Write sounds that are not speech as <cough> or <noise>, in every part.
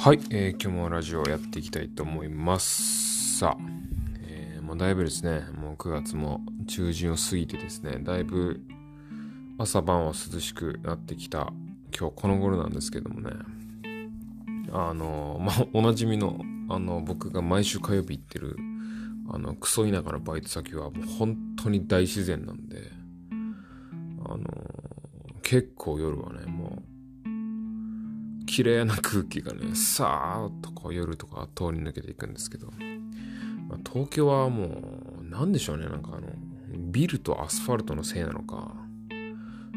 はい、えー、今日もラジオをやっていきたいと思います。さあ、えー、もうだいぶですね、もう9月も中旬を過ぎてですね、だいぶ朝晩は涼しくなってきた今日この頃なんですけどもね、あの、まあ、おなじみの、あの、僕が毎週火曜日行ってる、あの、クソ田舎のバイト先はもう本当に大自然なんで、あの、結構夜はね、もう、綺麗な空気がね、さーっとこう夜とか通り抜けていくんですけど、まあ、東京はもう、なんでしょうね、なんかあの、ビルとアスファルトのせいなのか、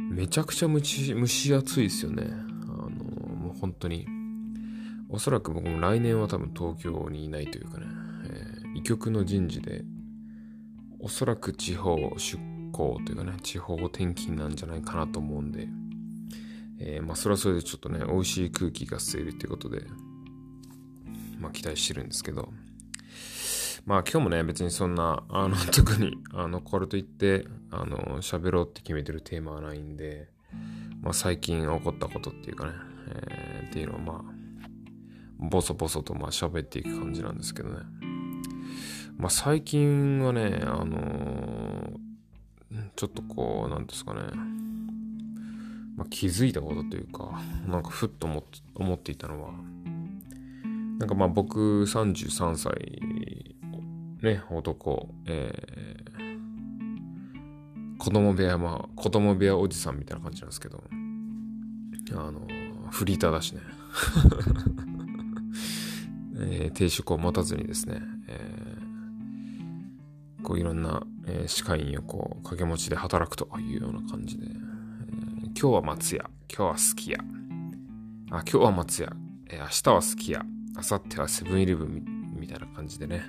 めちゃくちゃ蒸し蒸し暑いですよね。あの、もう本当に。おそらく僕も来年は多分東京にいないというかね、えー、医局の人事で、おそらく地方出向というかね、地方転勤なんじゃないかなと思うんで、えー、まあそれはそれでちょっとね、美味しい空気が吸えるということで、まあ期待してるんですけど、まあ今日もね、別にそんな、あの、<laughs> 特に、あの、これといって、あの、喋ろうって決めてるテーマはないんで、まあ最近起こったことっていうかね、えー、っていうのをまあ、ボソボソとまあ喋っていく感じなんですけどね。まあ最近はね、あのー、ちょっとこう、なんですかね、まあ、気づいたことというか、なんかふっと思思っていたのは、なんかまあ僕33歳ね、男、えー、子供部屋、まあ、子供部屋おじさんみたいな感じなんですけど、あの、フリーターだしね。<laughs> えー、定職を持たずにですね、えー、こういろんな、えー、歯科医院をこう掛け持ちで働くというような感じで、今日は松屋、今日はすき家、あ、今日は松屋、え、明日はすき家、明後日はセブンイレブンみたいな感じでね、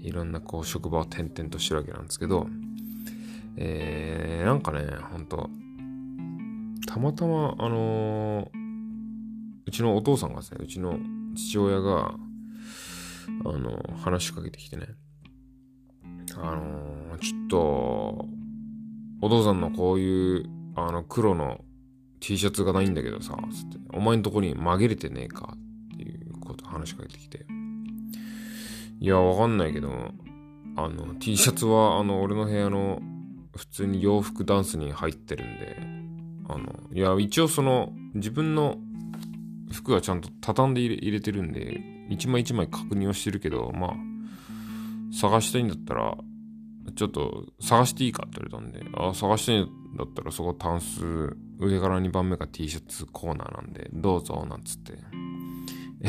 いろんなこう職場を転々としてるわけなんですけど、えー、なんかね、ほんと、たまたま、あのー、うちのお父さんがですね、うちの父親が、あのー、話しかけてきてね、あのー、ちょっと、お父さんのこういう、あの、黒の T シャツがないんだけどさ、つって、お前んとこに紛れてねえか？っていうこと話しかけてきて、いや、わかんないけど、あの、T シャツは、あの、俺の部屋の、普通に洋服ダンスに入ってるんで、あの、いや、一応その、自分の服はちゃんと畳んで入れてるんで、一枚一枚確認はしてるけど、まあ、探したいんだったら、ちょっと探していいかって言われたんで、あ、探したいんだったらそこタンス、上から2番目が T シャツコーナーなんで、どうぞ、なんつって。え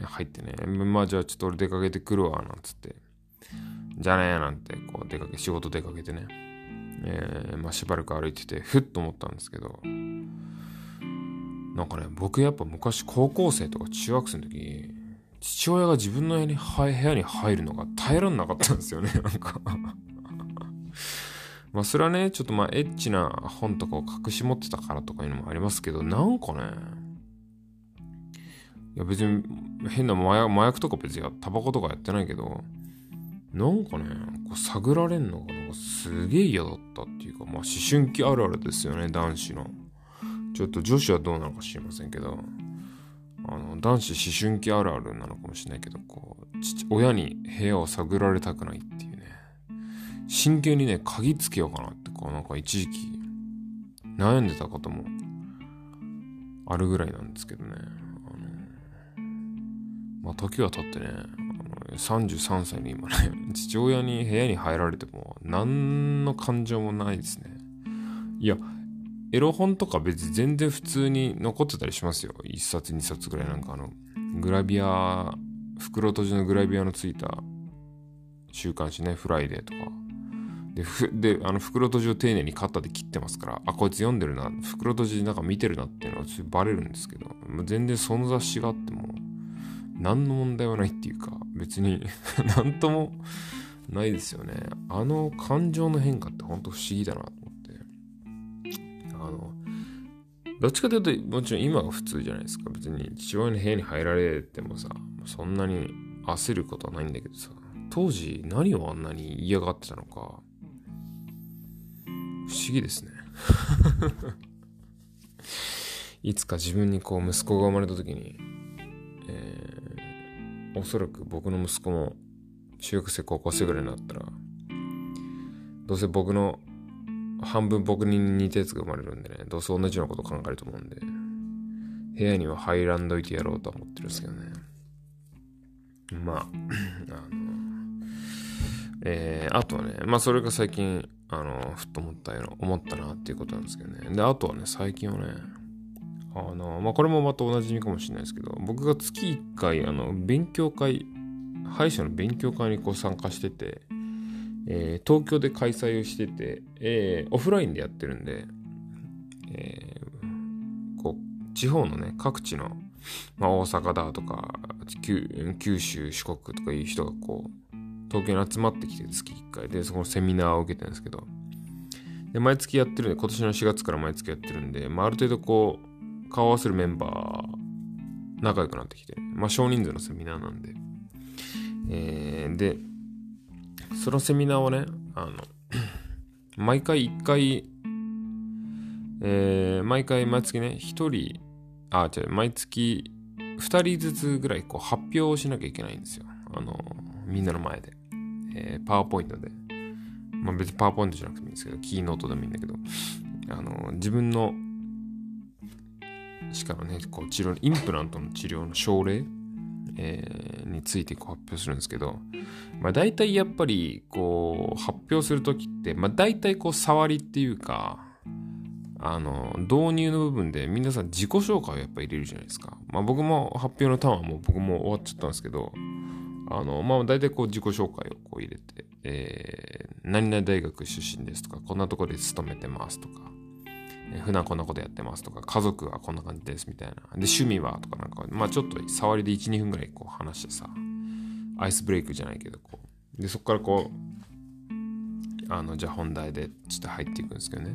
ー、入ってね、まあじゃあちょっと俺出かけてくるわ、なんつって。じゃあねなんて、こう出かけ、仕事出かけてね。えー、まあしばらく歩いてて、ふっと思ったんですけど、なんかね、僕やっぱ昔高校生とか中学生の時、父親が自分の部屋に部屋に入るのが耐えらんなかったんですよね、なんかまあそれはね、ちょっとまあエッチな本とかを隠し持ってたからとかいうのもありますけど、なんかね、いや別に変な麻薬とか別にタバコとかやってないけど、なんかね、こう探られんのがなんかすげえ嫌だったっていうか、まあ思春期あるあるですよね、男子の。ちょっと女子はどうなのか知りませんけど、あの、男子思春期あるあるなのかもしれないけど、こう、親に部屋を探られたくないっていう、真剣にね、鍵つけようかなって、こうなんか一時期悩んでたこともあるぐらいなんですけどね。あのまあ、時は経ってね、あの33歳の今ね、父親に部屋に入られても、何の感情もないですね。いや、エロ本とか別に全然普通に残ってたりしますよ。1冊2冊ぐらいなんかあの、グラビア、袋閉じのグラビアのついた週刊誌ね、フライデーとか。で、であの袋閉じを丁寧にカッターで切ってますから、あ、こいつ読んでるな、袋閉じなんか見てるなっていうのはバレるんですけど、全然その雑誌があっても、何の問題はないっていうか、別に <laughs> 何ともないですよね。あの感情の変化ってほんと不思議だなと思って。あの、どっちかというと、もちろん今が普通じゃないですか。別に父親の部屋に入られてもさ、そんなに焦ることはないんだけどさ、当時何をあんなに嫌がってたのか、不思議ですね。<laughs> いつか自分にこう息子が生まれた時に、えーおそらく僕の息子も中学生高校生ぐらいになったらどうせ僕の半分僕に似たやつが生まれるんでねどうせ同じようなこと考えると思うんで部屋には入らんどいてやろうと思ってるんですけどねまあ <clears throat> あのえー、あとはねまあそれが最近あのふっと思ったよ思ったなっていうことなんですけどね。であとはね最近はねあのまあこれもまたおなじみかもしれないですけど僕が月1回あの勉強会歯医者の勉強会にこう参加してて、えー、東京で開催をしてて、えー、オフラインでやってるんで、えー、こう地方のね各地の、まあ、大阪だとか九州四国とかいう人がこう東京に集まってきて月1回でそこのセミナーを受けてるんですけどで毎月やってるんで今年の4月から毎月やってるんで、まあ、ある程度こう顔合わせるメンバー仲良くなってきて、まあ少人数のセミナーなんで、えー、で、そのセミナーはね、あの、<clears throat> 毎回1回、えー、毎回毎月ね、1人、あ、違う、毎月2人ずつぐらいこう発表をしなきゃいけないんですよ。あの、みんなの前で。えー、パワーポイントで。まあ別にパワーポイントじゃなくてもいいんですけど、キーノートでもいいんだけど、あの、自分の、しかもね、こう治療、インプラントの治療の症例えー、についてこう発表するんですけど、まあ、大体やっぱりこう発表するときって、まあ、大体こう触りっていうかあの導入の部分で皆さん自己紹介をやっぱ入れるじゃないですか、まあ、僕も発表のターンはもう僕も終わっちゃったんですけどあのまあ大体こう自己紹介をこう入れて、えー、何々大学出身ですとかこんなところで勤めてますとか普段こんなことやってますとか、家族はこんな感じですみたいな。で、趣味はとかなんか、まあちょっと触りで1、2分ぐらいこう話してさ、アイスブレイクじゃないけど、こう。で、そこからこう、あの、じゃあ本題でちょっと入っていくんですけどね。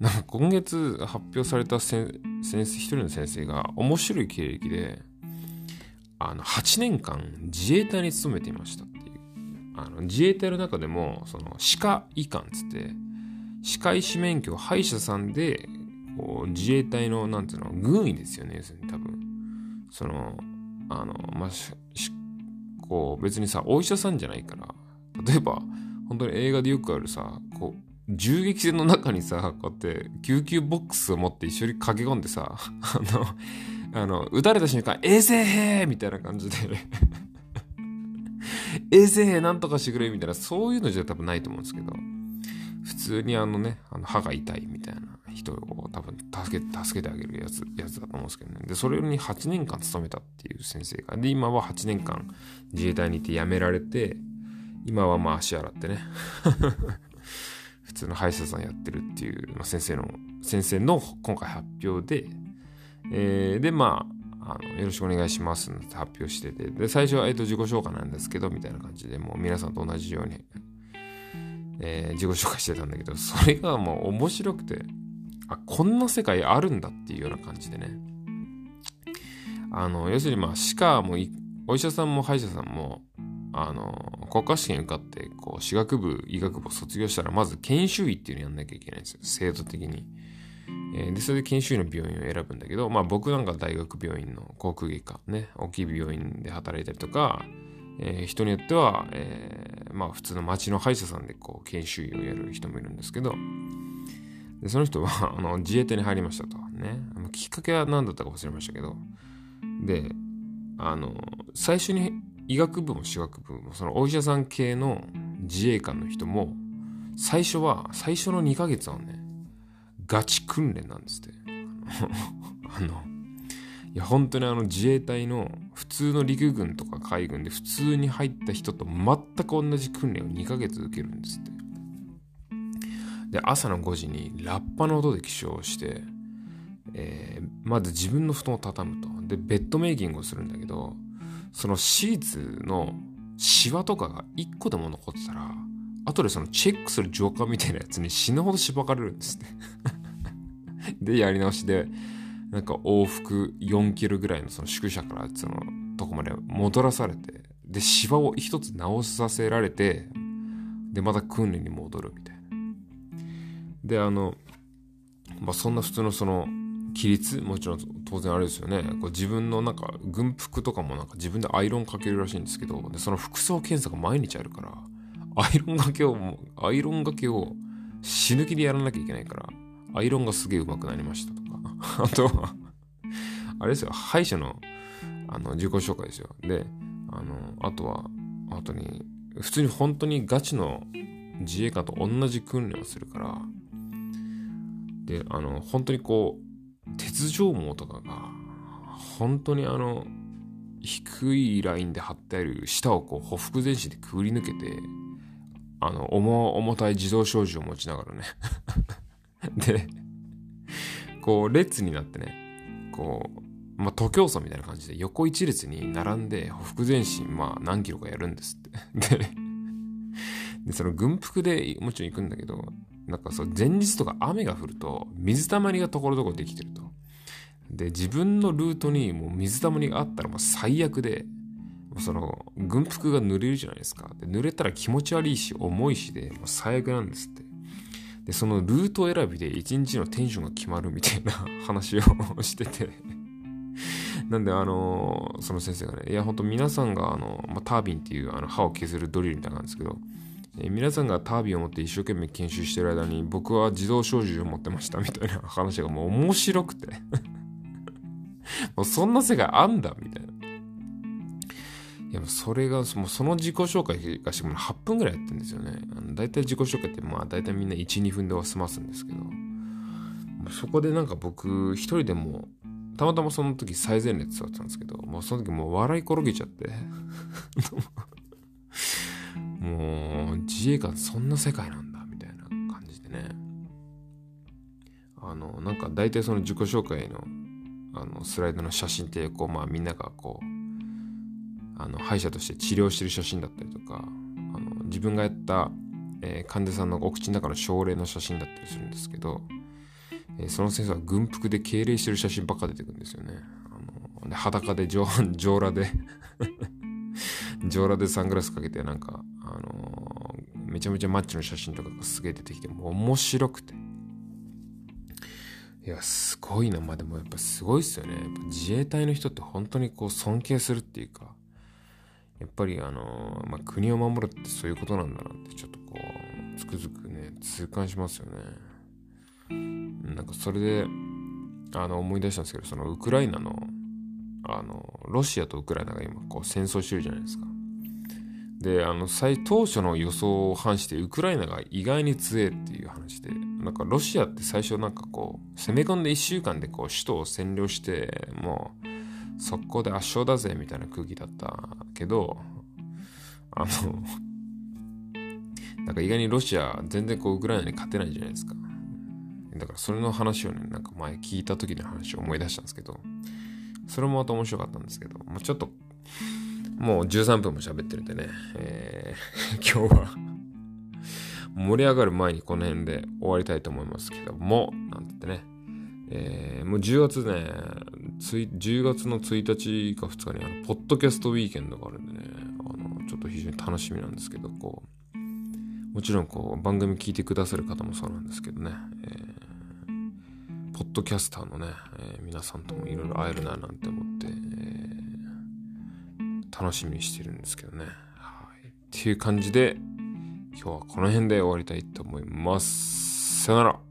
なんか今月発表された先生、一人の先生が面白い経歴で、あの、8年間自衛隊に勤めていましたっていう。あの、自衛隊の中でも、その、歯科医官っつって、歯科医師免許歯医者さんでこう自衛隊のなんていうの軍医ですよね要するに多分そのあのまあこう別にさお医者さんじゃないから例えば本当に映画でよくあるさこう銃撃戦の中にさこうやって救急ボックスを持って一緒に駆け込んでさ <laughs> あのあの撃たれた瞬間衛生兵みたいな感じで <laughs> 衛生兵なんとかしてくれみたいなそういうのじゃ多分ないと思うんですけど普通にあのね、あの歯が痛いみたいな人を多分助け助けてあげるやつやつだと思うんですけどね。で、それに8年間勤めたっていう先生が。で、今は8年間自衛隊にいて辞められて、今はまあ足洗ってね。<laughs> 普通の歯医者さんやってるっていう、まあ、先生の、先生の今回発表で、えー、で、まあ、あのよろしくお願いしますって発表してて、で、最初は、えっ、と、自己紹介なんですけど、みたいな感じで、もう皆さんと同じようにえー、自己紹介してたんだけど、それがもう面白くて、あ、こんな世界あるんだっていうような感じでね。あの、要するにまあ、歯科も、お医者さんも歯医者さんも、あの、国家試験受かって、こう、歯学部、医学部を卒業したら、まず研修医っていうのやんなきゃいけないんですよ。制度的に。え、で、それで研修医の病院を選ぶんだけど、まあ僕なんか大学病院の航空外科、ね、大きい病院で働いたりとか、えー、人によっては、えー、まあ普通の町の歯医者さんでこう研修医をやる人もいるんですけど、でその人は <laughs> あの自衛隊に入りましたと。ね。きっかけは何だったか忘れましたけど、で、あの、最初に医学部も歯学部も、そのお医者さん系の自衛官の人も、最初は、最初の2ヶ月はね、ガチ訓練なんですって。あの、いや本当にあの自衛隊の普通の陸軍とか海軍で普通に入った人と全く同じ訓練を2ヶ月受けるんですって。で、朝の5時にラッパの音で起床して、えー、まず自分の布団を畳むと。で、ベッドメイキングをするんだけど、そのシーツのシワとかが1個でも残ってたら、後でそのチェックする上官みたいなやつに死ぬほどしばかれるんですね <laughs> で、やり直しで、なんか往復4キロぐらいのその宿舎からそのとこまで戻らされて、で、芝を一つ直させられて、で、また訓練に戻るみたいな。で、あの、まあ、そんな普通のその規律もちろん当然あれですよねこう自分のなんか軍服とかもなんか自分でアイロンかけるらしいんですけどでその服装検査が毎日あるからアイロンがけをアイロンがけを死ぬ気でやらなきゃいけないからアイロンがすげえ上手くなりましたとか。<laughs> あとはあれですよ。歯医者のあの自己紹介ですよ。であのあとは後に普通に本当にガチの自衛官と同じ訓練をするからであの本当にこう鉄条網とかが本当にあの低いラインで張ってある下をこうほふ前進でくぐり抜けてあの重重たい自動小銃を持ちながらね。<laughs> <laughs> でこう列になってねこうまあ徒競走みたいな感じで横一列に並んでほ前進まあ何キロかやるんですって <laughs> ででその軍服でもちろん行くんだけどなんかそう前日とか雨が降ると水たまりがところどころできてると。で、自分のルートにもう水たまりがあったらもう最悪で、その軍服が濡れるじゃないですか。で濡れたら気持ち悪いし重いしでもう最悪なんですって。で、そのルート選びで一日のテンションが決まるみたいな <laughs> 話をしてて <laughs> なんで、あのその先生がね、いや、ほんと皆さんが、あの、まあ、タービンっていうあの歯を削るドリルみたいなんですけど、え、皆さんがタービンを持って一生懸命研修してる間に僕は自動小銃を持ってましたみたいな話がもう面白くて <laughs> もうそんな世界あんだみたいな。いや、それが、その自己紹介がしかも8分ぐらいやってるんですよね。だいたい自己紹介ってまあ大体みんな1、2分で済ますんですけど、そこでなんか僕一人でもたまたまその時最前列座ってたんですけど、もうその時もう笑い転げちゃって <laughs> もう自衛官そんな世界なんだみたいな感じでねあのなんか大体その自己紹介のあのスライドの写真ってこうまあみんながこうあの歯医者として治療してる写真だったりとかあの自分がやった、えー、患者さんのお口の中の症例の写真だったりするんですけど、えー、その先生は軍服で敬礼してる写真ばっか出てくるんですよね。あので裸で上半上裸で <laughs> 上裸でサングラスかけてなんかあのー、めちゃめちゃマッチの写真とかがすげえ出てきて、もう面白くて。いや、すごいな。まあでもやっぱすごいっすよね。自衛隊の人って本当にこう尊敬するっていうか、やっぱりあの、まあ、国を守るってそういうことなんだなってちょっとこう、つくづくね、痛感しますよね。なんかそれで、あの、思い出したんですけど、そのウクライナの、あの、ロシアとウクライナが今こう戦争してるじゃないですか。で、あの、最、当初の予想を反して、ウクライナが意外に強えっていう話で、なんかロシアって最初なんかこう、攻め込んで1週間でこう、首都を占領して、もう、速攻で圧勝だぜみたいな空気だったけど、あの、なんか意外にロシア全然こう、ウクライナに勝てないじゃないですか。だからそれの話をね、なんか前聞いた時の話を思い出したんですけど、それもまた面白かったんですけど、まあ、ちょっともう13分も喋ってるんでね、えー、<laughs> 今日は盛り上がる前にこの辺で終わりたいと思いますけども、なんてってね、えー、もう10月ね、10月の1日か2日にあの、ポッドキャストウィーケンドがあるんでね、あの、ちょっと非常に楽しみなんですけど、こう、もちろんこう、番組聞いてくださる方もそうなんですけどね、えー、ポッドキャスターのね、えー、皆さんともいろいろ会えるななんて思って、楽しみにしてるんですけどね。はい。っていう感じで、今日はこの辺で終わりたいと思います。さよなら。